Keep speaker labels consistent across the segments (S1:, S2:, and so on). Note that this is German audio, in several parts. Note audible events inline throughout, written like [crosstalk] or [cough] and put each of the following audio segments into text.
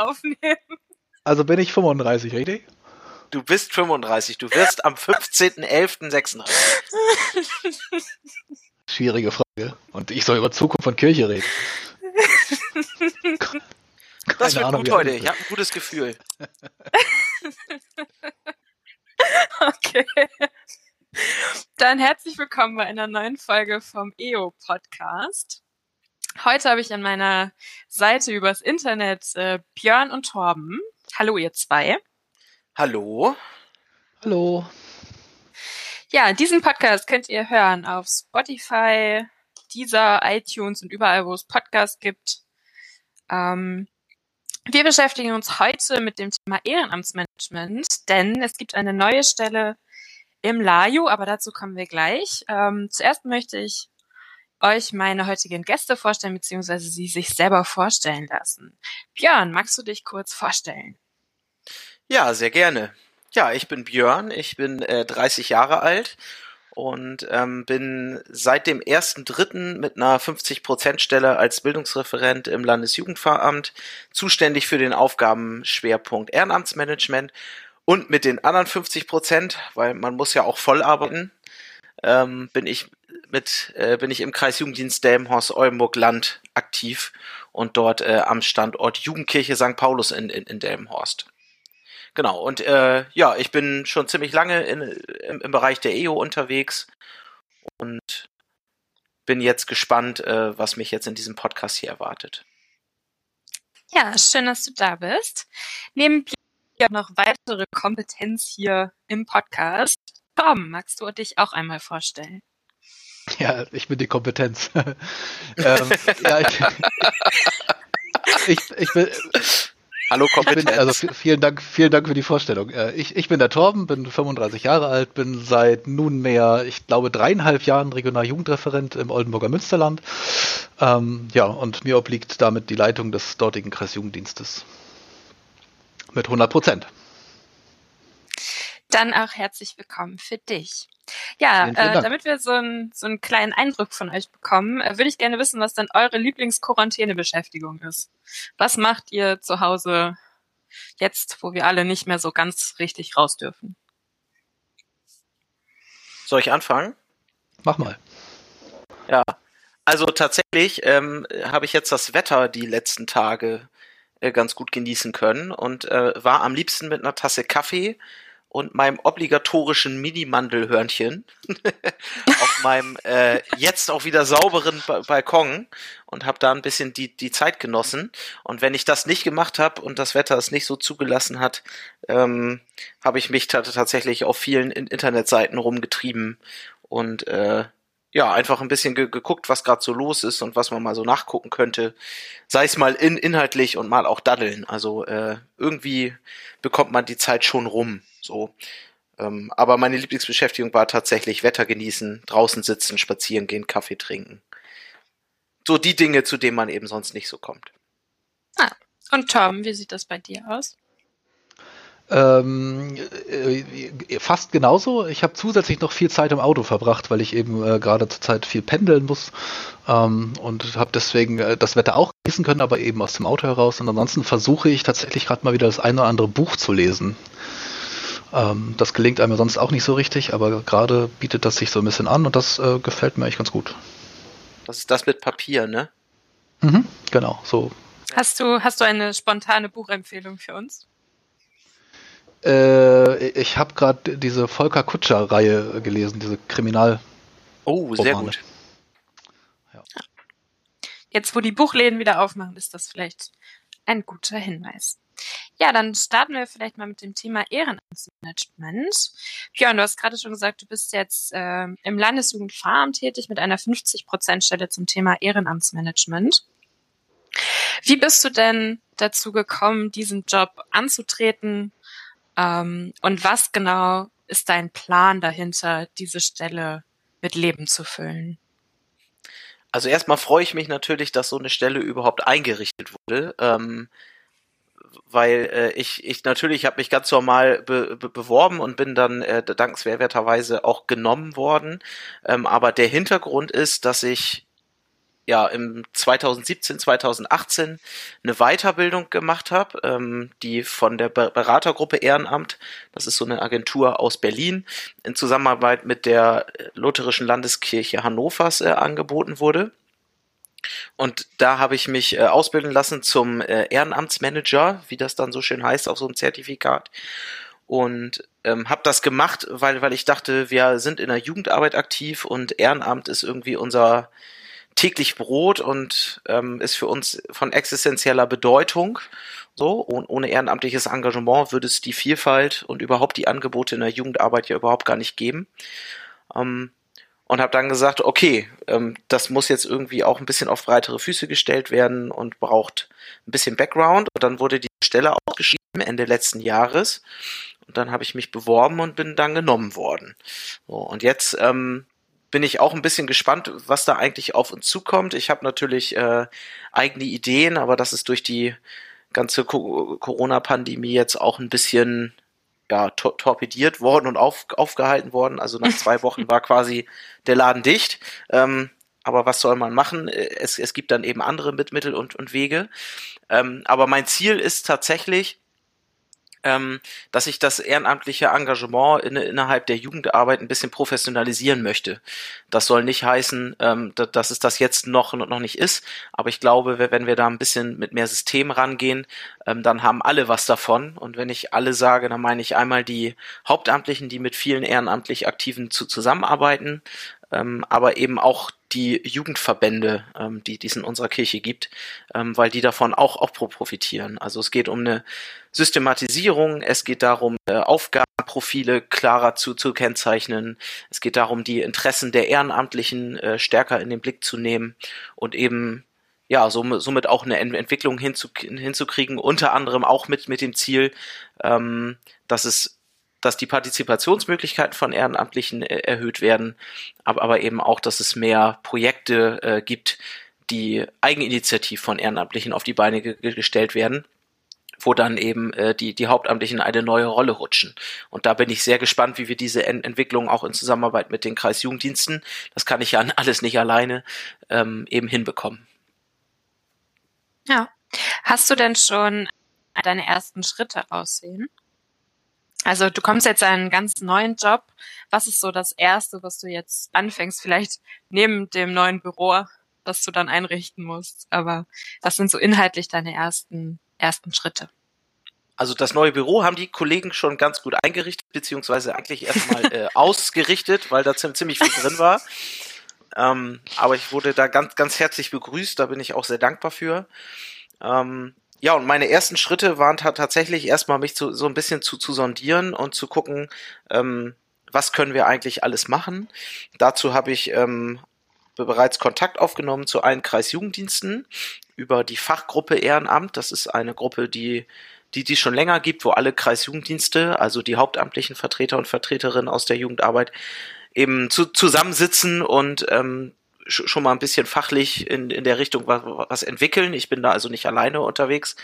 S1: aufnehmen.
S2: Also bin ich 35, richtig?
S3: Du bist 35. Du wirst am 15.11. 36.
S2: Schwierige Frage. Und ich soll über Zukunft von Kirche reden.
S3: das wird Ahnung, gut heute. Ich habe ein gutes Gefühl.
S1: okay. Dann herzlich willkommen bei einer neuen Folge vom EO Podcast. Heute habe ich an meiner Seite übers Internet äh, Björn und Torben. Hallo, ihr zwei.
S3: Hallo.
S2: Hallo.
S1: Ja, diesen Podcast könnt ihr hören auf Spotify, Deezer, iTunes und überall, wo es Podcasts gibt. Ähm, wir beschäftigen uns heute mit dem Thema Ehrenamtsmanagement, denn es gibt eine neue Stelle im LAJU, aber dazu kommen wir gleich. Ähm, zuerst möchte ich euch meine heutigen Gäste vorstellen, beziehungsweise sie sich selber vorstellen lassen. Björn, magst du dich kurz vorstellen?
S3: Ja, sehr gerne. Ja, ich bin Björn, ich bin äh, 30 Jahre alt und ähm, bin seit dem ersten Dritten mit einer 50-Prozent-Stelle als Bildungsreferent im Landesjugendpfarramt zuständig für den Aufgabenschwerpunkt Ehrenamtsmanagement und mit den anderen 50 Prozent, weil man muss ja auch voll arbeiten, ähm, bin ich mit äh, bin ich im Kreis Jugenddienst Delmenhorst Oldenburg Land aktiv und dort äh, am Standort Jugendkirche St. Paulus in, in, in Delmenhorst. Genau, und äh, ja, ich bin schon ziemlich lange in, im, im Bereich der EO unterwegs und bin jetzt gespannt, äh, was mich jetzt in diesem Podcast hier erwartet.
S1: Ja, schön, dass du da bist. Neben dir noch weitere Kompetenz hier im Podcast. Tom, magst du dich auch einmal vorstellen? [laughs]
S2: Ja, ich bin die Kompetenz. [laughs] ähm, ja, ich, ich, ich bin,
S3: Hallo Kompetenz.
S2: Bin, also vielen Dank, vielen Dank für die Vorstellung. Äh, ich, ich bin der Torben, bin 35 Jahre alt, bin seit nunmehr, ich glaube, dreieinhalb Jahren Regionaljugendreferent im Oldenburger Münsterland. Ähm, ja, und mir obliegt damit die Leitung des dortigen Kreisjugenddienstes. Mit 100 Prozent.
S1: Dann auch herzlich willkommen für dich. Ja, äh, damit wir so, ein, so einen kleinen Eindruck von euch bekommen, äh, würde ich gerne wissen, was dann eure Lieblingsquarantänebeschäftigung ist. Was macht ihr zu Hause jetzt, wo wir alle nicht mehr so ganz richtig raus dürfen?
S3: Soll ich anfangen?
S2: Mach mal.
S3: Ja, also tatsächlich ähm, habe ich jetzt das Wetter die letzten Tage äh, ganz gut genießen können und äh, war am liebsten mit einer Tasse Kaffee und meinem obligatorischen Mini-Mandelhörnchen [laughs] auf meinem äh, jetzt auch wieder sauberen ba Balkon und habe da ein bisschen die, die Zeit genossen. Und wenn ich das nicht gemacht habe und das Wetter es nicht so zugelassen hat, ähm, habe ich mich tatsächlich auf vielen Internetseiten rumgetrieben und äh, ja, einfach ein bisschen ge geguckt, was gerade so los ist und was man mal so nachgucken könnte. Sei es mal in inhaltlich und mal auch daddeln. Also äh, irgendwie bekommt man die Zeit schon rum. So. Ähm, aber meine Lieblingsbeschäftigung war tatsächlich Wetter genießen, draußen sitzen, spazieren gehen, Kaffee trinken. So die Dinge, zu denen man eben sonst nicht so kommt.
S1: Ah. Und Tom, wie sieht das bei dir aus?
S2: Ähm, äh, fast genauso. Ich habe zusätzlich noch viel Zeit im Auto verbracht, weil ich eben äh, gerade zur Zeit viel pendeln muss ähm, und habe deswegen äh, das Wetter auch genießen können, aber eben aus dem Auto heraus. Und ansonsten versuche ich tatsächlich gerade mal wieder das eine oder andere Buch zu lesen. Ähm, das gelingt einem sonst auch nicht so richtig, aber gerade bietet das sich so ein bisschen an und das äh, gefällt mir eigentlich ganz gut.
S3: Das ist das mit Papier, ne?
S2: Mhm, genau, so.
S1: Hast du, hast du eine spontane Buchempfehlung für uns?
S2: Äh, ich habe gerade diese Volker Kutscher-Reihe gelesen, diese Kriminal.
S3: Oh, sehr gut.
S1: Ja. Jetzt, wo die Buchläden wieder aufmachen, ist das vielleicht ein guter Hinweis. Ja, dann starten wir vielleicht mal mit dem Thema Ehrenamtsmanagement. Björn, du hast gerade schon gesagt, du bist jetzt äh, im Landesjugendfahramt tätig mit einer 50-Prozent-Stelle zum Thema Ehrenamtsmanagement. Wie bist du denn dazu gekommen, diesen Job anzutreten? Ähm, und was genau ist dein Plan dahinter, diese Stelle mit Leben zu füllen?
S3: Also erstmal freue ich mich natürlich, dass so eine Stelle überhaupt eingerichtet wurde. Ähm, weil äh, ich, ich natürlich habe mich ganz normal be, be, beworben und bin dann äh, dankenswerterweise auch genommen worden. Ähm, aber der Hintergrund ist, dass ich ja im 2017, 2018 eine Weiterbildung gemacht habe, ähm, die von der Beratergruppe Ehrenamt, das ist so eine Agentur aus Berlin, in Zusammenarbeit mit der Lutherischen Landeskirche Hannovers äh, angeboten wurde. Und da habe ich mich äh, ausbilden lassen zum äh, Ehrenamtsmanager, wie das dann so schön heißt auf so einem Zertifikat. Und ähm, habe das gemacht, weil, weil ich dachte, wir sind in der Jugendarbeit aktiv und Ehrenamt ist irgendwie unser täglich Brot und ähm, ist für uns von existenzieller Bedeutung. So, und ohne ehrenamtliches Engagement würde es die Vielfalt und überhaupt die Angebote in der Jugendarbeit ja überhaupt gar nicht geben. Ähm, und habe dann gesagt, okay, ähm, das muss jetzt irgendwie auch ein bisschen auf breitere Füße gestellt werden und braucht ein bisschen Background. Und dann wurde die Stelle ausgeschrieben Ende letzten Jahres. Und dann habe ich mich beworben und bin dann genommen worden. So, und jetzt ähm, bin ich auch ein bisschen gespannt, was da eigentlich auf uns zukommt. Ich habe natürlich äh, eigene Ideen, aber das ist durch die ganze Corona-Pandemie jetzt auch ein bisschen ja, tor torpediert worden und auf, aufgehalten worden. Also nach zwei [laughs] Wochen war quasi der Laden dicht. Ähm, aber was soll man machen? Es, es gibt dann eben andere Mittel und, und Wege. Ähm, aber mein Ziel ist tatsächlich, ähm, dass ich das ehrenamtliche Engagement in, innerhalb der Jugendarbeit ein bisschen professionalisieren möchte. Das soll nicht heißen, ähm, dass, dass es das jetzt noch, noch nicht ist, aber ich glaube, wenn wir da ein bisschen mit mehr System rangehen, ähm, dann haben alle was davon. Und wenn ich alle sage, dann meine ich einmal die Hauptamtlichen, die mit vielen ehrenamtlich Aktiven zu, zusammenarbeiten, ähm, aber eben auch die Jugendverbände, ähm, die, die es in unserer Kirche gibt, ähm, weil die davon auch, auch profitieren. Also es geht um eine Systematisierung, es geht darum, äh, Aufgabenprofile klarer zu, zu kennzeichnen, es geht darum, die Interessen der Ehrenamtlichen äh, stärker in den Blick zu nehmen und eben ja, somit auch eine Entwicklung hinzu, hinzukriegen, unter anderem auch mit, mit dem Ziel, ähm, dass es dass die Partizipationsmöglichkeiten von Ehrenamtlichen äh, erhöht werden, aber, aber eben auch, dass es mehr Projekte äh, gibt, die eigeninitiativ von Ehrenamtlichen auf die Beine ge gestellt werden wo dann eben äh, die, die Hauptamtlichen eine neue Rolle rutschen. Und da bin ich sehr gespannt, wie wir diese Ent Entwicklung auch in Zusammenarbeit mit den Kreisjugenddiensten, das kann ich ja [laughs] alles nicht alleine, ähm, eben hinbekommen.
S1: Ja. Hast du denn schon deine ersten Schritte aussehen? Also du kommst jetzt in einen ganz neuen Job. Was ist so das Erste, was du jetzt anfängst, vielleicht neben dem neuen Büro, das du dann einrichten musst? Aber was sind so inhaltlich deine ersten, ersten Schritte?
S3: Also das neue Büro haben die Kollegen schon ganz gut eingerichtet, beziehungsweise eigentlich erstmal äh, [laughs] ausgerichtet, weil da ziemlich viel drin war. Ähm, aber ich wurde da ganz, ganz herzlich begrüßt, da bin ich auch sehr dankbar für. Ähm, ja, und meine ersten Schritte waren tatsächlich erstmal mich zu, so ein bisschen zu, zu sondieren und zu gucken, ähm, was können wir eigentlich alles machen. Dazu habe ich ähm, bereits Kontakt aufgenommen zu allen Kreisjugenddiensten über die Fachgruppe Ehrenamt. Das ist eine Gruppe, die die die schon länger gibt, wo alle Kreisjugenddienste, also die hauptamtlichen Vertreter und Vertreterinnen aus der Jugendarbeit eben zu, zusammensitzen und ähm, schon mal ein bisschen fachlich in, in der Richtung was, was entwickeln. Ich bin da also nicht alleine unterwegs.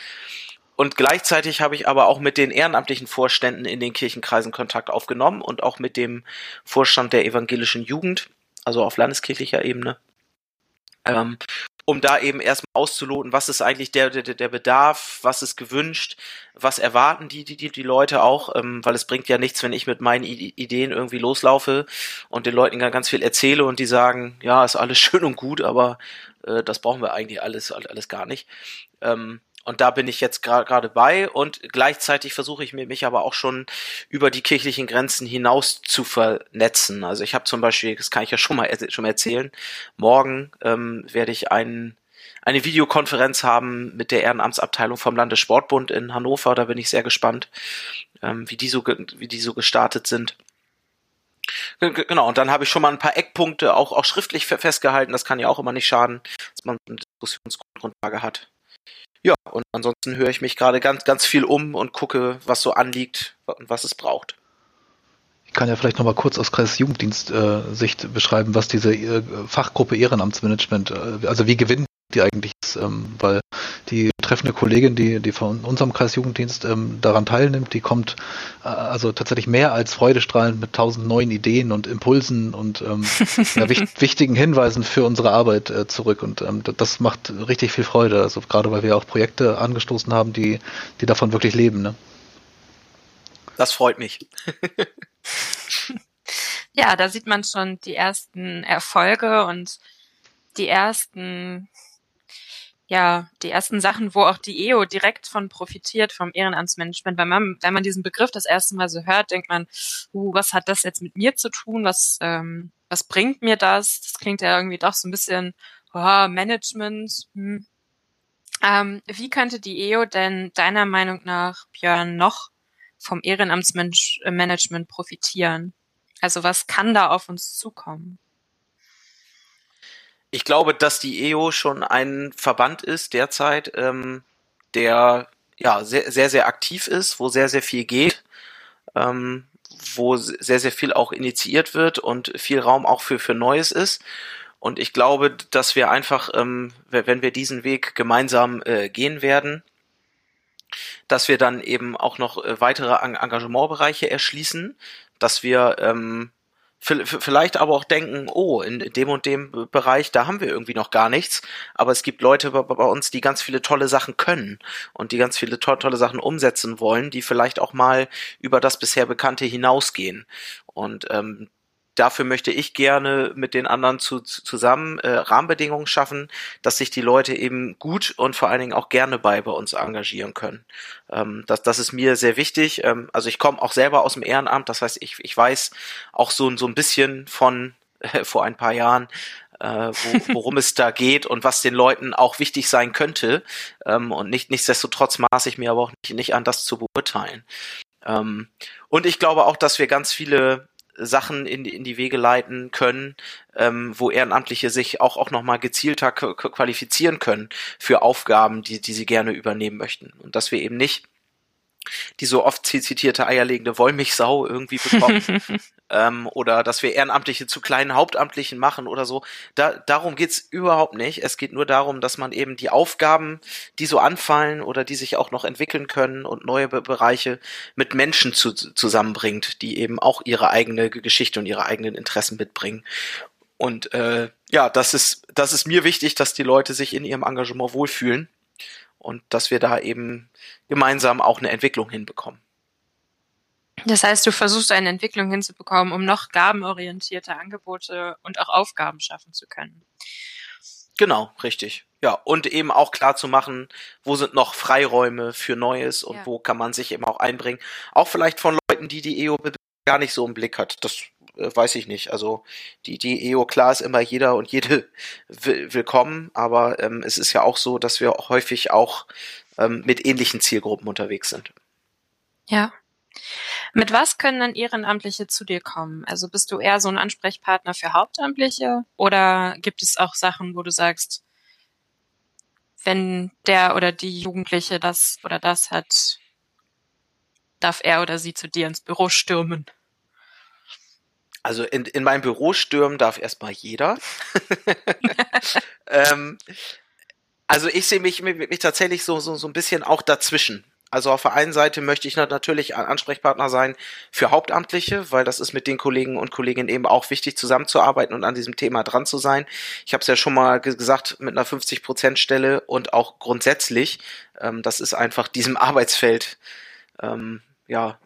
S3: Und gleichzeitig habe ich aber auch mit den ehrenamtlichen Vorständen in den Kirchenkreisen Kontakt aufgenommen und auch mit dem Vorstand der evangelischen Jugend, also auf landeskirchlicher Ebene. Ähm, um da eben erstmal auszuloten, was ist eigentlich der, der, der Bedarf, was ist gewünscht, was erwarten die, die, die Leute auch, ähm, weil es bringt ja nichts, wenn ich mit meinen I Ideen irgendwie loslaufe und den Leuten ganz viel erzähle und die sagen, ja, ist alles [laughs] schön und gut, aber äh, das brauchen wir eigentlich alles, alles gar nicht. Ähm, und da bin ich jetzt gerade bei und gleichzeitig versuche ich mich aber auch schon über die kirchlichen Grenzen hinaus zu vernetzen. Also ich habe zum Beispiel, das kann ich ja schon mal, schon mal erzählen, morgen ähm, werde ich einen eine Videokonferenz haben mit der Ehrenamtsabteilung vom Landessportbund in Hannover. Da bin ich sehr gespannt, ähm, wie die so wie die so gestartet sind. Genau, und dann habe ich schon mal ein paar Eckpunkte auch, auch schriftlich festgehalten. Das kann ja auch immer nicht schaden, dass man eine Diskussionsgrundlage hat. Ja, und ansonsten höre ich mich gerade ganz, ganz viel um und gucke, was so anliegt und was es braucht.
S2: Ich kann ja vielleicht nochmal kurz aus Kreisjugenddienst-Sicht äh, beschreiben, was diese äh, Fachgruppe Ehrenamtsmanagement, äh, also wie gewinnen die eigentlich ist, ähm, weil die betreffende Kollegin, die, die von unserem Kreisjugenddienst ähm, daran teilnimmt, die kommt äh, also tatsächlich mehr als freudestrahlend mit tausend neuen Ideen und Impulsen und ähm, ja, wicht, [laughs] wichtigen Hinweisen für unsere Arbeit äh, zurück und ähm, das macht richtig viel Freude, also gerade weil wir auch Projekte angestoßen haben, die, die davon wirklich leben. Ne?
S3: Das freut mich. [laughs]
S1: ja, da sieht man schon die ersten Erfolge und die ersten ja, die ersten Sachen, wo auch die EO direkt von profitiert, vom Ehrenamtsmanagement. Wenn man, wenn man diesen Begriff das erste Mal so hört, denkt man, uh, was hat das jetzt mit mir zu tun? Was, ähm, was bringt mir das? Das klingt ja irgendwie doch so ein bisschen, oh, Management. Hm. Ähm, wie könnte die EO denn deiner Meinung nach, Björn, noch vom Ehrenamtsmanagement profitieren? Also was kann da auf uns zukommen?
S3: Ich glaube, dass die EO schon ein Verband ist derzeit, ähm, der ja sehr, sehr, sehr aktiv ist, wo sehr, sehr viel geht, ähm, wo sehr, sehr viel auch initiiert wird und viel Raum auch für, für Neues ist. Und ich glaube, dass wir einfach, ähm, wenn wir diesen Weg gemeinsam äh, gehen werden, dass wir dann eben auch noch äh, weitere Engagementbereiche erschließen, dass wir ähm, vielleicht aber auch denken, oh, in dem und dem Bereich, da haben wir irgendwie noch gar nichts, aber es gibt Leute bei, uns, die ganz viele tolle Sachen können und die ganz viele to tolle Sachen umsetzen wollen, die vielleicht auch mal über das bisher Bekannte hinausgehen. Und ähm, dafür möchte ich gerne mit den anderen zu, zusammen äh, Rahmenbedingungen schaffen, dass sich die Leute eben gut und vor allen Dingen auch gerne bei bei uns engagieren können. Ähm, das, das ist mir sehr wichtig. Ähm, also ich komme auch selber aus dem Ehrenamt, das heißt, ich, ich weiß auch so, so ein bisschen von äh, vor ein paar Jahren, äh, wo, worum es da geht und was den Leuten auch wichtig sein könnte. Ähm, und nicht, nichtsdestotrotz maße ich mir aber auch nicht, nicht an, das zu beurteilen. Ähm, und ich glaube auch, dass wir ganz viele Sachen in die, in die Wege leiten können, ähm, wo Ehrenamtliche sich auch, auch nochmal gezielter qualifizieren können für Aufgaben, die, die sie gerne übernehmen möchten. Und dass wir eben nicht die so oft zitierte eierlegende Wollmilchsau irgendwie bekommen. [laughs] ähm, oder dass wir Ehrenamtliche zu kleinen Hauptamtlichen machen oder so. Da, darum geht's überhaupt nicht. Es geht nur darum, dass man eben die Aufgaben, die so anfallen oder die sich auch noch entwickeln können und neue Be Bereiche mit Menschen zu, zusammenbringt, die eben auch ihre eigene Geschichte und ihre eigenen Interessen mitbringen. Und äh, ja, das ist, das ist mir wichtig, dass die Leute sich in ihrem Engagement wohlfühlen und dass wir da eben gemeinsam auch eine Entwicklung hinbekommen.
S1: Das heißt, du versuchst eine Entwicklung hinzubekommen, um noch gabenorientierte Angebote und auch Aufgaben schaffen zu können.
S3: Genau, richtig. Ja, und eben auch klar zu machen, wo sind noch Freiräume für Neues und ja. wo kann man sich eben auch einbringen. Auch vielleicht von Leuten, die die EO gar nicht so im Blick hat. Das äh, weiß ich nicht. Also die, die EO, klar ist immer jeder und jede [laughs] willkommen, aber ähm, es ist ja auch so, dass wir häufig auch ähm, mit ähnlichen Zielgruppen unterwegs sind.
S1: Ja. Mit was können dann Ehrenamtliche zu dir kommen? Also bist du eher so ein Ansprechpartner für Hauptamtliche oder gibt es auch Sachen, wo du sagst, wenn der oder die Jugendliche das oder das hat, darf er oder sie zu dir ins Büro stürmen?
S3: Also in, in mein Büro stürmen darf erstmal jeder. [laughs] [laughs] ähm, also ich sehe mich, mich, mich tatsächlich so, so, so ein bisschen auch dazwischen. Also auf der einen Seite möchte ich natürlich ein Ansprechpartner sein für Hauptamtliche, weil das ist mit den Kollegen und Kolleginnen eben auch wichtig, zusammenzuarbeiten und an diesem Thema dran zu sein. Ich habe es ja schon mal gesagt, mit einer 50-Prozent-Stelle und auch grundsätzlich, ähm, das ist einfach diesem [laughs] Arbeitsfeld ähm, ja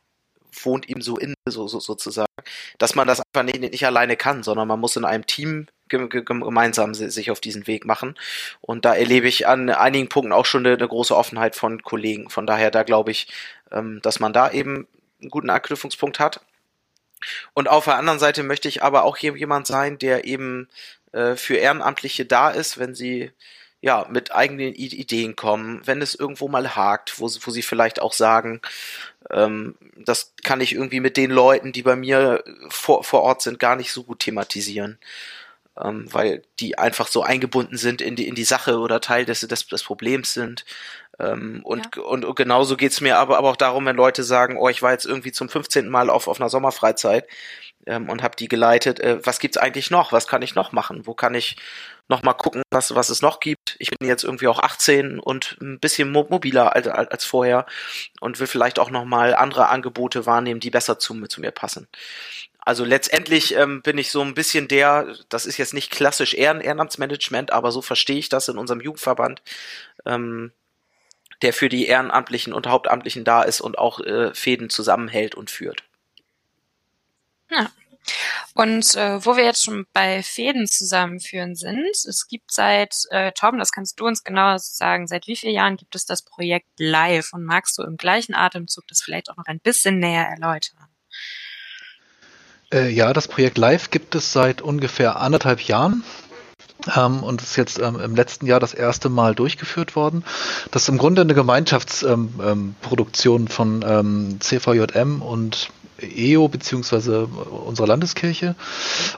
S3: wohnt ihm so in, so, so sozusagen, dass man das einfach nicht, nicht alleine kann, sondern man muss in einem Team gemeinsam sich auf diesen Weg machen. Und da erlebe ich an einigen Punkten auch schon eine, eine große Offenheit von Kollegen. Von daher, da glaube ich, ähm, dass man da eben einen guten Anknüpfungspunkt hat. Und auf der anderen Seite möchte ich aber auch jemand sein, der eben äh, für Ehrenamtliche da ist, wenn sie ja mit eigenen Ideen kommen, wenn es irgendwo mal hakt, wo, wo sie vielleicht auch sagen, ähm, das kann ich irgendwie mit den Leuten, die bei mir vor, vor Ort sind, gar nicht so gut thematisieren. Ähm, weil die einfach so eingebunden sind in die, in die Sache oder Teil des, des, des Problems sind. Ähm, und, ja. und, und genauso geht's mir aber, aber auch darum, wenn Leute sagen, oh, ich war jetzt irgendwie zum 15. Mal auf, auf einer Sommerfreizeit ähm, und habe die geleitet. Äh, was gibt's eigentlich noch? Was kann ich noch machen? Wo kann ich noch mal gucken, was, was es noch gibt? Ich bin jetzt irgendwie auch 18 und ein bisschen mobiler als, als vorher und will vielleicht auch noch mal andere Angebote wahrnehmen, die besser zu, zu mir passen. Also letztendlich ähm, bin ich so ein bisschen der, das ist jetzt nicht klassisch Ehren Ehrenamtsmanagement, aber so verstehe ich das in unserem Jugendverband, ähm, der für die Ehrenamtlichen und Hauptamtlichen da ist und auch äh, Fäden zusammenhält und führt.
S1: Ja. Und äh, wo wir jetzt schon bei Fäden zusammenführen sind, es gibt seit, äh, Torben, das kannst du uns genauer sagen, seit wie vielen Jahren gibt es das Projekt Live und magst du im gleichen Atemzug das vielleicht auch noch ein bisschen näher erläutern?
S2: Äh, ja, das Projekt Live gibt es seit ungefähr anderthalb Jahren. Ähm, und ist jetzt ähm, im letzten Jahr das erste Mal durchgeführt worden. Das ist im Grunde eine Gemeinschaftsproduktion ähm, ähm von ähm, CVJM und EO beziehungsweise unserer Landeskirche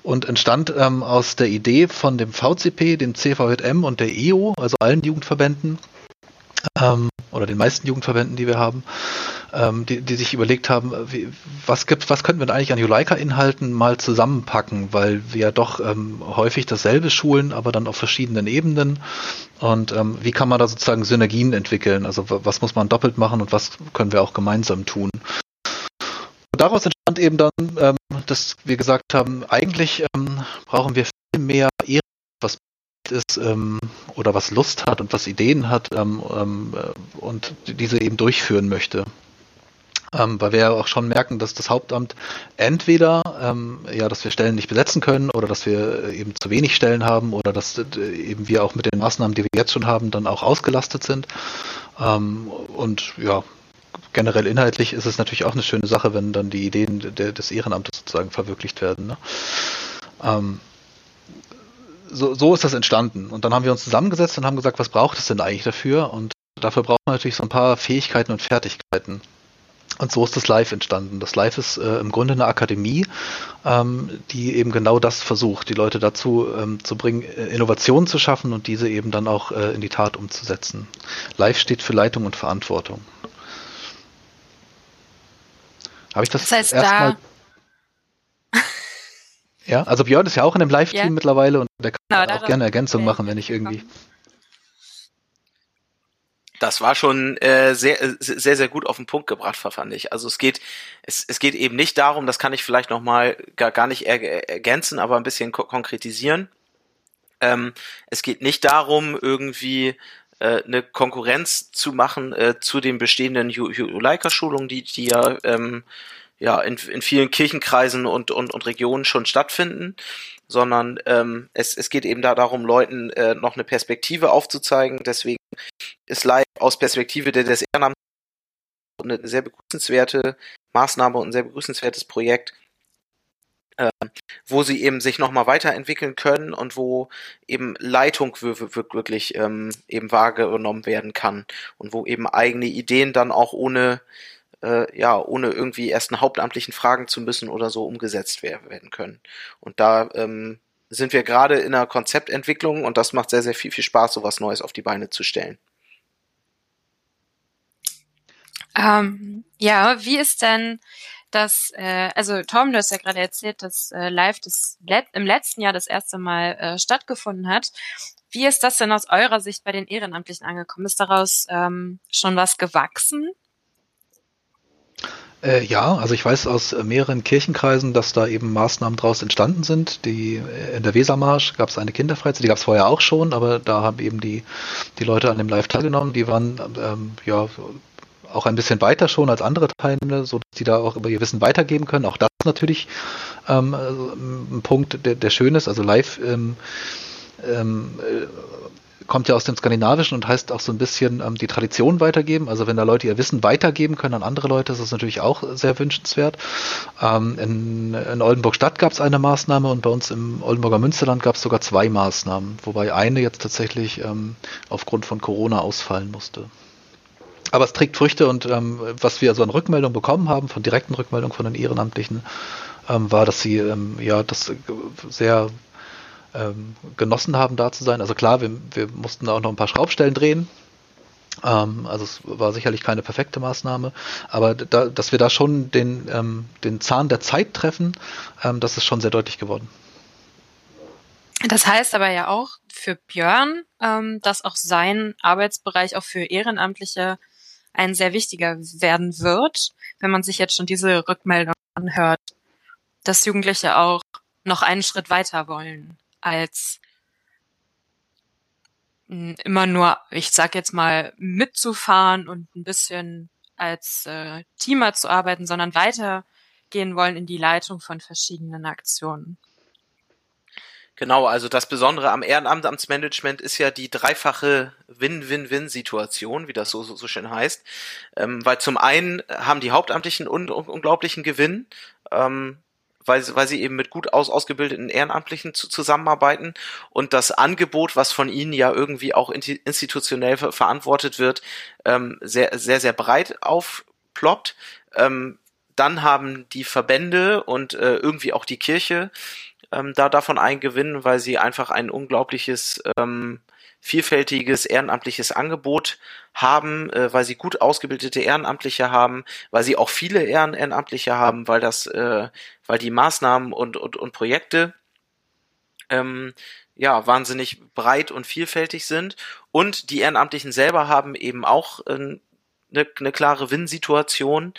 S2: und entstand ähm, aus der Idee von dem VCP, dem CVJM und der EO, also allen Jugendverbänden ähm, oder den meisten Jugendverbänden, die wir haben, ähm, die, die sich überlegt haben, wie, was gibt, was könnten wir denn eigentlich an Juleika-Inhalten mal zusammenpacken, weil wir ja doch ähm, häufig dasselbe schulen, aber dann auf verschiedenen Ebenen. Und ähm, wie kann man da sozusagen Synergien entwickeln? Also was muss man doppelt machen und was können wir auch gemeinsam tun? Und daraus entstand eben dann, ähm, dass wir gesagt haben, eigentlich ähm, brauchen wir viel mehr ist ähm, oder was Lust hat und was Ideen hat ähm, ähm, und diese eben durchführen möchte. Ähm, weil wir ja auch schon merken, dass das Hauptamt entweder ähm, ja, dass wir Stellen nicht besetzen können oder dass wir eben zu wenig Stellen haben oder dass äh, eben wir auch mit den Maßnahmen, die wir jetzt schon haben, dann auch ausgelastet sind. Ähm, und ja, generell inhaltlich ist es natürlich auch eine schöne Sache, wenn dann die Ideen de des Ehrenamtes sozusagen verwirklicht werden. Ne? So, so ist das entstanden. Und dann haben wir uns zusammengesetzt und haben gesagt, was braucht es denn eigentlich dafür? Und dafür braucht man natürlich so ein paar Fähigkeiten und Fertigkeiten. Und so ist das Live entstanden. Das Live ist äh, im Grunde eine Akademie, ähm, die eben genau das versucht, die Leute dazu ähm, zu bringen, äh, Innovationen zu schaffen und diese eben dann auch äh, in die Tat umzusetzen. Live steht für Leitung und Verantwortung. Habe ich das, das heißt, erstmal ja, also Björn ist ja auch in einem Live-Team ja. mittlerweile und der kann genau, auch gerne Ergänzungen machen, wenn ich irgendwie.
S3: Das war schon äh, sehr, äh, sehr, sehr gut auf den Punkt gebracht, fand ich. Also es geht, es, es geht eben nicht darum, das kann ich vielleicht nochmal gar, gar nicht ergänzen, aber ein bisschen ko konkretisieren. Ähm, es geht nicht darum, irgendwie äh, eine Konkurrenz zu machen äh, zu den bestehenden Juleika-Schulungen, die, die ja ähm, ja in, in vielen Kirchenkreisen und, und, und Regionen schon stattfinden, sondern ähm, es, es geht eben da darum, Leuten äh, noch eine Perspektive aufzuzeigen. Deswegen ist live aus Perspektive der, des Ehrenamts eine sehr begrüßenswerte Maßnahme und ein sehr begrüßenswertes Projekt, äh, wo sie eben sich nochmal weiterentwickeln können und wo eben Leitung wirklich ähm, eben wahrgenommen werden kann und wo eben eigene Ideen dann auch ohne äh, ja, ohne irgendwie erst einen hauptamtlichen fragen zu müssen oder so umgesetzt werden können. Und da ähm, sind wir gerade in einer Konzeptentwicklung und das macht sehr, sehr viel, viel Spaß, sowas Neues auf die Beine zu stellen.
S1: Ähm, ja, wie ist denn das, äh, also Tom, du hast ja gerade erzählt, dass äh, Live das Let im letzten Jahr das erste Mal äh, stattgefunden hat. Wie ist das denn aus eurer Sicht bei den Ehrenamtlichen angekommen? Ist daraus ähm, schon was gewachsen?
S2: Äh, ja, also ich weiß aus äh, mehreren Kirchenkreisen, dass da eben Maßnahmen draus entstanden sind. Die äh, in der Wesermarsch gab es eine Kinderfreizeit, die gab es vorher auch schon, aber da haben eben die die Leute an dem Live teilgenommen. Die waren ähm, ja auch ein bisschen weiter schon als andere Teilnehmer, so dass die da auch über ihr Wissen weitergeben können. Auch das ist natürlich ähm, ein Punkt, der, der schön ist. Also Live ähm, ähm, kommt ja aus dem Skandinavischen und heißt auch so ein bisschen ähm, die Tradition weitergeben. Also wenn da Leute ihr Wissen weitergeben können an andere Leute, ist das natürlich auch sehr wünschenswert. Ähm, in, in Oldenburg-Stadt gab es eine Maßnahme und bei uns im Oldenburger Münsterland gab es sogar zwei Maßnahmen, wobei eine jetzt tatsächlich ähm, aufgrund von Corona ausfallen musste. Aber es trägt Früchte und ähm, was wir so an Rückmeldungen bekommen haben, von direkten Rückmeldungen von den Ehrenamtlichen, ähm, war, dass sie ähm, ja das sehr ähm, genossen haben, da zu sein. Also klar, wir, wir mussten da auch noch ein paar Schraubstellen drehen. Ähm, also es war sicherlich keine perfekte Maßnahme, aber da, dass wir da schon den, ähm, den Zahn der Zeit treffen, ähm, das ist schon sehr deutlich geworden.
S1: Das heißt aber ja auch für Björn, ähm, dass auch sein Arbeitsbereich auch für Ehrenamtliche ein sehr wichtiger werden wird, wenn man sich jetzt schon diese Rückmeldung anhört, dass Jugendliche auch noch einen Schritt weiter wollen als hm, immer nur, ich sag jetzt mal, mitzufahren und ein bisschen als äh, Teamer zu arbeiten, sondern weitergehen wollen in die Leitung von verschiedenen Aktionen.
S3: Genau, also das Besondere am Ehrenamtsmanagement ist ja die dreifache Win-Win-Win-Situation, wie das so, so, so schön heißt. Ähm, weil zum einen haben die Hauptamtlichen un unglaublichen Gewinn, ähm, weil, weil sie eben mit gut aus, ausgebildeten Ehrenamtlichen zu, zusammenarbeiten und das Angebot, was von ihnen ja irgendwie auch institutionell ver verantwortet wird, ähm, sehr, sehr, sehr breit aufploppt. Ähm, dann haben die Verbände und äh, irgendwie auch die Kirche ähm, da davon eingewinnen, weil sie einfach ein unglaubliches, ähm, vielfältiges ehrenamtliches Angebot haben, äh, weil sie gut ausgebildete Ehrenamtliche haben, weil sie auch viele Ehrenamtliche haben, weil das, äh, weil die Maßnahmen und, und, und Projekte ähm, ja wahnsinnig breit und vielfältig sind. Und die Ehrenamtlichen selber haben eben auch äh, eine, eine klare Win-Situation,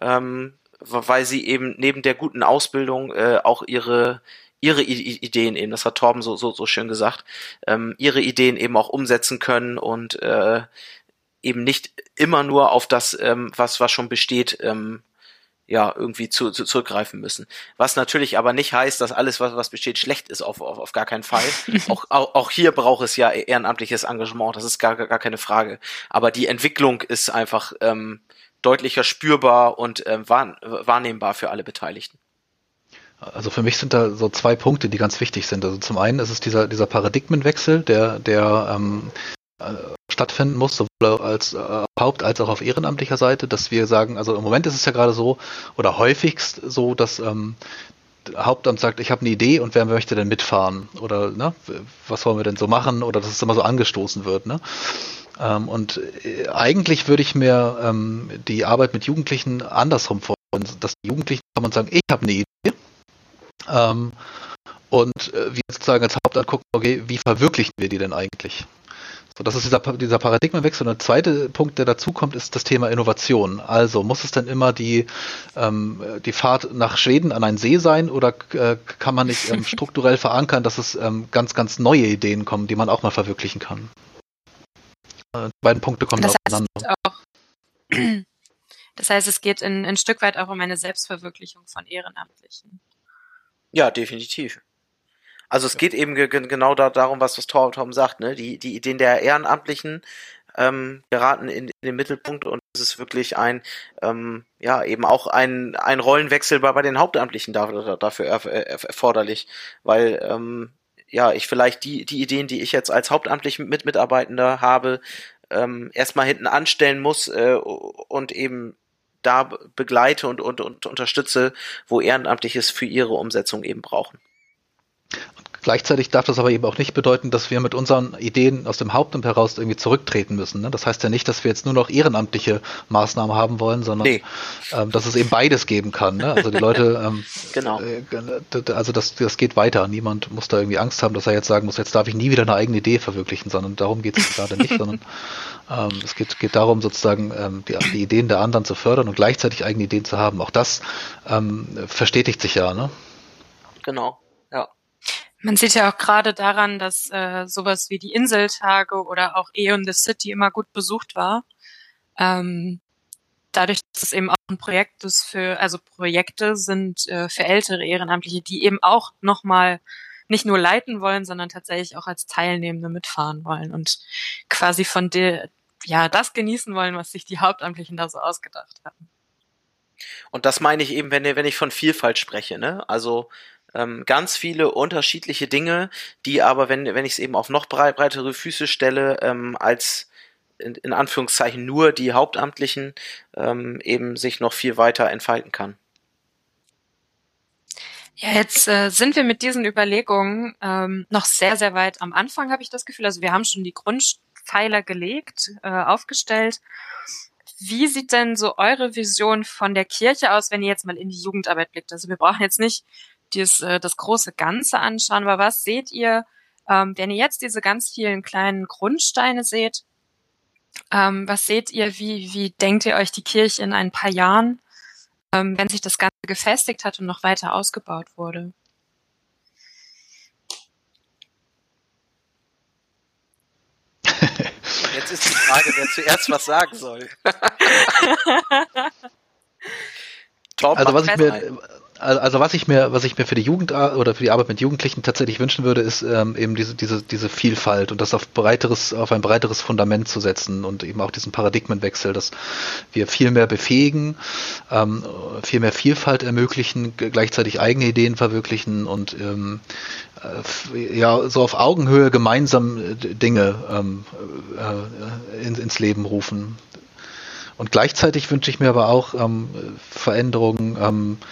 S3: ähm, weil sie eben neben der guten Ausbildung äh, auch ihre ihre I Ideen eben, das hat Torben so, so, so schön gesagt, ähm, ihre Ideen eben auch umsetzen können und äh, eben nicht immer nur auf das, ähm, was, was schon besteht, ähm, ja, irgendwie zu, zu, zurückgreifen müssen. Was natürlich aber nicht heißt, dass alles, was, was besteht, schlecht ist, auf, auf, auf gar keinen Fall. [laughs] auch, auch, auch hier braucht es ja ehrenamtliches Engagement, das ist gar, gar keine Frage. Aber die Entwicklung ist einfach ähm, deutlicher spürbar und ähm, wahr, wahrnehmbar für alle Beteiligten.
S2: Also für mich sind da so zwei Punkte, die ganz wichtig sind. Also zum einen ist es dieser, dieser Paradigmenwechsel, der, der ähm, äh, stattfinden muss, sowohl als äh, Haupt- als auch auf ehrenamtlicher Seite, dass wir sagen, also im Moment ist es ja gerade so, oder häufigst so, dass ähm, Hauptamt sagt, ich habe eine Idee und wer möchte denn mitfahren? Oder ne, was wollen wir denn so machen? Oder dass es immer so angestoßen wird. Ne? Ähm, und äh, eigentlich würde ich mir ähm, die Arbeit mit Jugendlichen andersrum vorstellen, dass die Jugendlichen kommen und sagen, ich habe eine Idee ähm, und äh, wir sozusagen als Hauptamt gucken, okay, wie verwirklichen wir die denn eigentlich? So, das ist dieser, dieser Paradigmenwechsel. Und der zweite Punkt, der dazu kommt, ist das Thema Innovation. Also muss es denn immer die, ähm, die Fahrt nach Schweden an einen See sein oder äh, kann man nicht ähm, [laughs] strukturell verankern, dass es ähm, ganz, ganz neue Ideen kommen, die man auch mal verwirklichen kann? Äh, die beiden Punkte kommen das heißt auseinander. Auch, [clears throat]
S1: das heißt, es geht in, ein Stück weit auch um eine Selbstverwirklichung von Ehrenamtlichen.
S3: Ja, definitiv. Also es geht eben genau da, darum, was das Tom, Tom sagt, ne? Die, die Ideen der Ehrenamtlichen ähm, geraten in, in den Mittelpunkt und es ist wirklich ein, ähm, ja, eben auch ein, ein Rollenwechsel bei, bei den Hauptamtlichen dafür, dafür erforderlich, weil ähm, ja, ich vielleicht die, die Ideen, die ich jetzt als hauptamtlich mit Mitarbeitender habe, ähm, erstmal hinten anstellen muss äh, und eben da begleite und, und, und unterstütze, wo Ehrenamtliches für ihre Umsetzung eben brauchen.
S2: Gleichzeitig darf das aber eben auch nicht bedeuten, dass wir mit unseren Ideen aus dem Hauptamt heraus irgendwie zurücktreten müssen. Ne? Das heißt ja nicht, dass wir jetzt nur noch ehrenamtliche Maßnahmen haben wollen, sondern nee. ähm, dass es eben beides geben kann. Ne? Also die Leute, [laughs] ähm, genau. Äh, also das, das geht weiter. Niemand muss da irgendwie Angst haben, dass er jetzt sagen muss, jetzt darf ich nie wieder eine eigene Idee verwirklichen, sondern darum geht es gerade nicht, [laughs] sondern ähm, es geht, geht darum, sozusagen ähm, die, die, Ideen der anderen zu fördern und gleichzeitig eigene Ideen zu haben. Auch das ähm, verstetigt sich ja. Ne?
S3: Genau.
S1: Man sieht ja auch gerade daran, dass äh, sowas wie die Inseltage oder auch Eon the City immer gut besucht war. Ähm, dadurch, dass es eben auch ein Projekt ist für, also Projekte sind äh, für ältere Ehrenamtliche, die eben auch nochmal nicht nur leiten wollen, sondern tatsächlich auch als Teilnehmende mitfahren wollen und quasi von der, ja, das genießen wollen, was sich die Hauptamtlichen da so ausgedacht haben.
S3: Und das meine ich eben, wenn, wenn ich von Vielfalt spreche, ne? Also ähm, ganz viele unterschiedliche Dinge, die aber, wenn, wenn ich es eben auf noch breitere Füße stelle, ähm, als in, in Anführungszeichen nur die Hauptamtlichen ähm, eben sich noch viel weiter entfalten kann.
S1: Ja, jetzt äh, sind wir mit diesen Überlegungen ähm, noch sehr, sehr weit am Anfang, habe ich das Gefühl. Also wir haben schon die Grundpfeiler gelegt, äh, aufgestellt. Wie sieht denn so eure Vision von der Kirche aus, wenn ihr jetzt mal in die Jugendarbeit blickt? Also wir brauchen jetzt nicht dieses, äh, das große Ganze anschauen, aber was seht ihr, ähm, wenn ihr jetzt diese ganz vielen kleinen Grundsteine seht? Ähm, was seht ihr, wie, wie denkt ihr euch die Kirche in ein paar Jahren? ähm, wenn sich das Ganze gefestigt hat und noch weiter ausgebaut wurde. [laughs]
S3: Jetzt ist die Frage, wer zuerst was sagen soll. [laughs]
S2: Also was ich mir, also was ich mir, was ich mir für die Jugend oder für die Arbeit mit Jugendlichen tatsächlich wünschen würde, ist ähm, eben diese, diese, diese Vielfalt und das auf breiteres, auf ein breiteres Fundament zu setzen und eben auch diesen Paradigmenwechsel, dass wir viel mehr befähigen, ähm, viel mehr Vielfalt ermöglichen, gleichzeitig eigene Ideen verwirklichen und ähm, äh, ja so auf Augenhöhe gemeinsam äh, Dinge ähm, äh, ins, ins Leben rufen. Und gleichzeitig wünsche ich mir aber auch ähm, Veränderungen ähm, äh,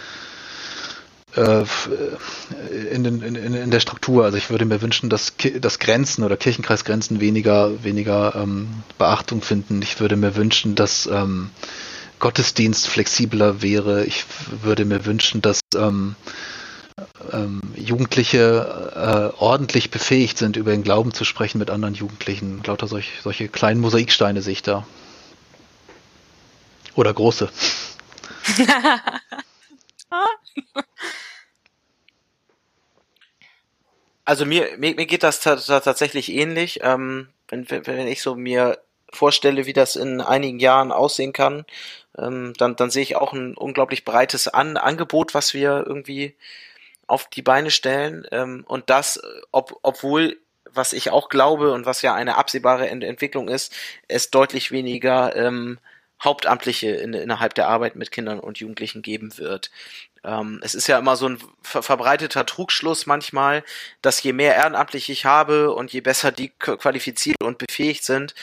S2: in, den, in, in, der Struktur. Also ich würde mir wünschen, dass, dass Grenzen oder Kirchenkreisgrenzen weniger, weniger ähm, Beachtung finden. Ich würde mir wünschen, dass ähm, Gottesdienst flexibler wäre. Ich würde mir wünschen, dass ähm, ähm, Jugendliche äh, ordentlich befähigt sind, über den Glauben zu sprechen mit anderen Jugendlichen. Lauter solch, solche kleinen Mosaiksteine sehe ich da. Oder große.
S3: Also mir, mir, mir geht das tatsächlich ähnlich. Ähm, wenn, wenn ich so mir vorstelle, wie das in einigen Jahren aussehen kann, ähm, dann, dann sehe ich auch ein unglaublich breites An Angebot, was wir irgendwie auf die Beine stellen. Ähm, und das, ob, obwohl, was ich auch glaube und was ja eine absehbare Ent Entwicklung ist, es deutlich weniger ähm, Hauptamtliche in, innerhalb der Arbeit mit Kindern und Jugendlichen geben wird. Ähm, es ist ja immer so ein ver verbreiteter Trugschluss manchmal, dass je mehr Ehrenamtliche ich habe und je besser die qualifiziert und befähigt sind,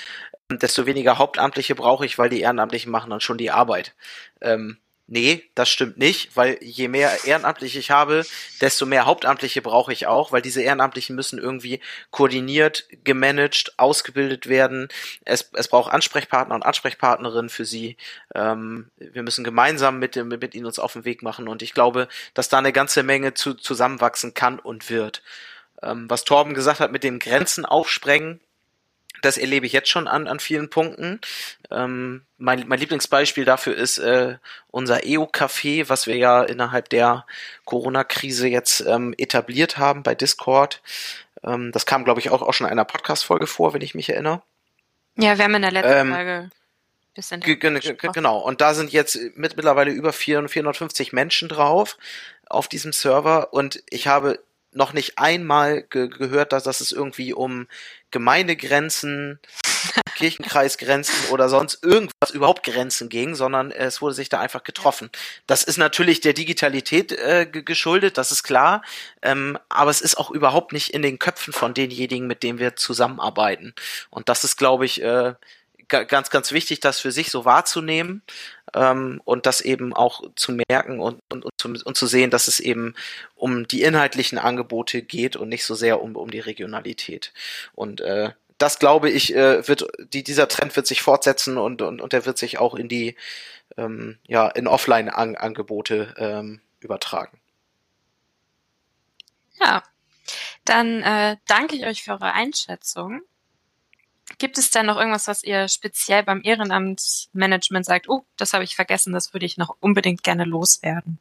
S3: desto weniger Hauptamtliche brauche ich, weil die Ehrenamtlichen machen dann schon die Arbeit. Ähm, Nee, das stimmt nicht, weil je mehr Ehrenamtliche ich habe, desto mehr Hauptamtliche brauche ich auch, weil diese Ehrenamtlichen müssen irgendwie koordiniert, gemanagt, ausgebildet werden. Es, es braucht Ansprechpartner und Ansprechpartnerinnen für sie. Ähm, wir müssen gemeinsam mit, mit ihnen uns auf den Weg machen und ich glaube, dass da eine ganze Menge zu, zusammenwachsen kann und wird. Ähm, was Torben gesagt hat mit dem Grenzen aufsprengen, das erlebe ich jetzt schon an, an vielen Punkten. Ähm, mein, mein Lieblingsbeispiel dafür ist äh, unser EO-Café, was wir ja innerhalb der Corona-Krise jetzt ähm, etabliert haben bei Discord. Ähm, das kam, glaube ich, auch, auch schon in einer Podcast-Folge vor, wenn ich mich erinnere.
S1: Ja, wir haben in der letzten ähm, Folge
S3: bisschen genau, und da sind jetzt mit, mittlerweile über 400, 450 Menschen drauf auf diesem Server und ich habe noch nicht einmal ge gehört, dass, dass es irgendwie um Gemeindegrenzen, [laughs] Kirchenkreisgrenzen oder sonst irgendwas überhaupt Grenzen ging, sondern es wurde sich da einfach getroffen. Das ist natürlich der Digitalität äh, geschuldet, das ist klar, ähm, aber es ist auch überhaupt nicht in den Köpfen von denjenigen, mit denen wir zusammenarbeiten. Und das ist, glaube ich, äh, ganz, ganz wichtig, das für sich so wahrzunehmen ähm, und das eben auch zu merken und, und, und, zu, und zu sehen, dass es eben um die inhaltlichen Angebote geht und nicht so sehr um, um die Regionalität. Und äh, das glaube ich, äh, wird die, dieser Trend wird sich fortsetzen und, und, und der wird sich auch in die ähm, ja in Offline-Angebote ähm, übertragen.
S1: Ja, dann äh, danke ich euch für eure Einschätzung. Gibt es denn noch irgendwas, was ihr speziell beim Ehrenamtsmanagement sagt, oh, das habe ich vergessen, das würde ich noch unbedingt gerne loswerden?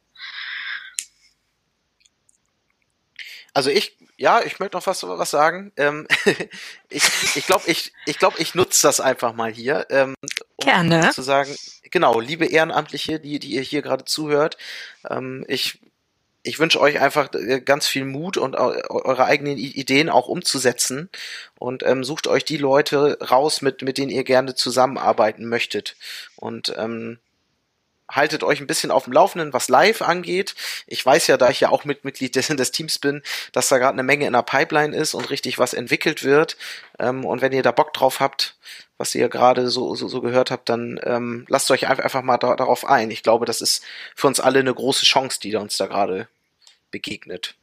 S3: Also ich, ja, ich möchte noch was, was sagen. Ähm, [laughs] ich ich glaube, ich, ich, glaub, ich nutze das einfach mal hier. Ähm,
S1: um Gerne.
S3: Zu sagen, genau, liebe Ehrenamtliche, die, die ihr hier gerade zuhört, ähm, ich ich wünsche euch einfach äh, ganz viel Mut und eure eigenen Ideen auch umzusetzen und ähm, sucht euch die Leute raus, mit, mit denen ihr gerne zusammenarbeiten möchtet. Und ähm, haltet euch ein bisschen auf dem Laufenden, was live angeht. Ich weiß ja, da ich ja auch mit Mitglied des, des Teams bin, dass da gerade eine Menge in der Pipeline ist und richtig was entwickelt wird. Ähm, und wenn ihr da Bock drauf habt, was ihr gerade so, so, so gehört habt, dann ähm, lasst euch einfach, einfach mal da, darauf ein. Ich glaube, das ist für uns alle eine große Chance, die da uns da gerade begegnet.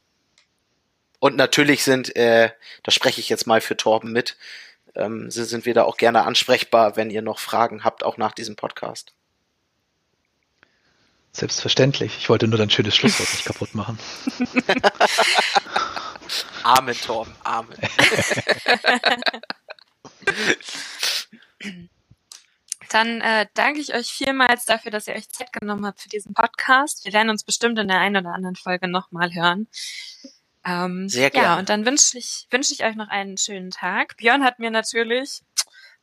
S3: Und natürlich sind, äh, da spreche ich jetzt mal für Torben mit, ähm, sind wir da auch gerne ansprechbar, wenn ihr noch Fragen habt, auch nach diesem Podcast.
S2: Selbstverständlich. Ich wollte nur dein schönes Schlusswort nicht kaputt machen. [laughs]
S3: Amen, Torben. Amen. [laughs]
S1: Dann äh, danke ich euch vielmals dafür, dass ihr euch Zeit genommen habt für diesen Podcast. Wir werden uns bestimmt in der einen oder anderen Folge nochmal hören. Ähm, Sehr gerne. Ja, und dann wünsche ich, wünsche ich euch noch einen schönen Tag. Björn hat mir natürlich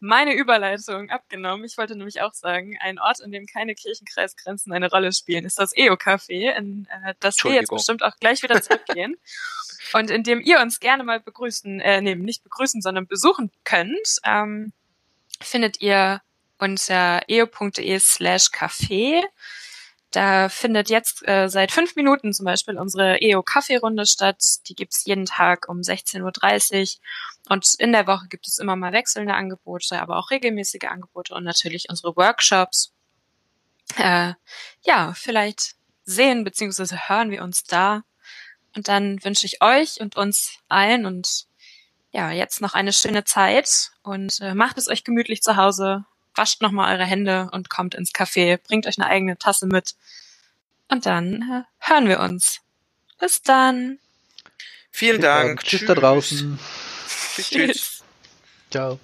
S1: meine Überleitung abgenommen. Ich wollte nämlich auch sagen, ein Ort, in dem keine Kirchenkreisgrenzen eine Rolle spielen, ist das EO-Café, in äh, das wir jetzt bestimmt auch gleich wieder zurückgehen. [laughs] und in dem ihr uns gerne mal begrüßen, äh, nee, nicht begrüßen, sondern besuchen könnt, ähm, findet ihr unter eo.de slash café. Da findet jetzt äh, seit fünf Minuten zum Beispiel unsere EO-Kaffeerunde statt. Die gibt's jeden Tag um 16.30 Uhr. Und in der Woche gibt es immer mal wechselnde Angebote, aber auch regelmäßige Angebote und natürlich unsere Workshops. Äh, ja, vielleicht sehen bzw. hören wir uns da. Und dann wünsche ich euch und uns allen und ja, jetzt noch eine schöne Zeit und äh, macht es euch gemütlich zu Hause wascht nochmal eure Hände und kommt ins Café, bringt euch eine eigene Tasse mit. Und dann äh, hören wir uns. Bis dann.
S3: Vielen Dank.
S2: Tschüss, tschüss da draußen.
S3: Tschüss. tschüss.
S2: Ciao.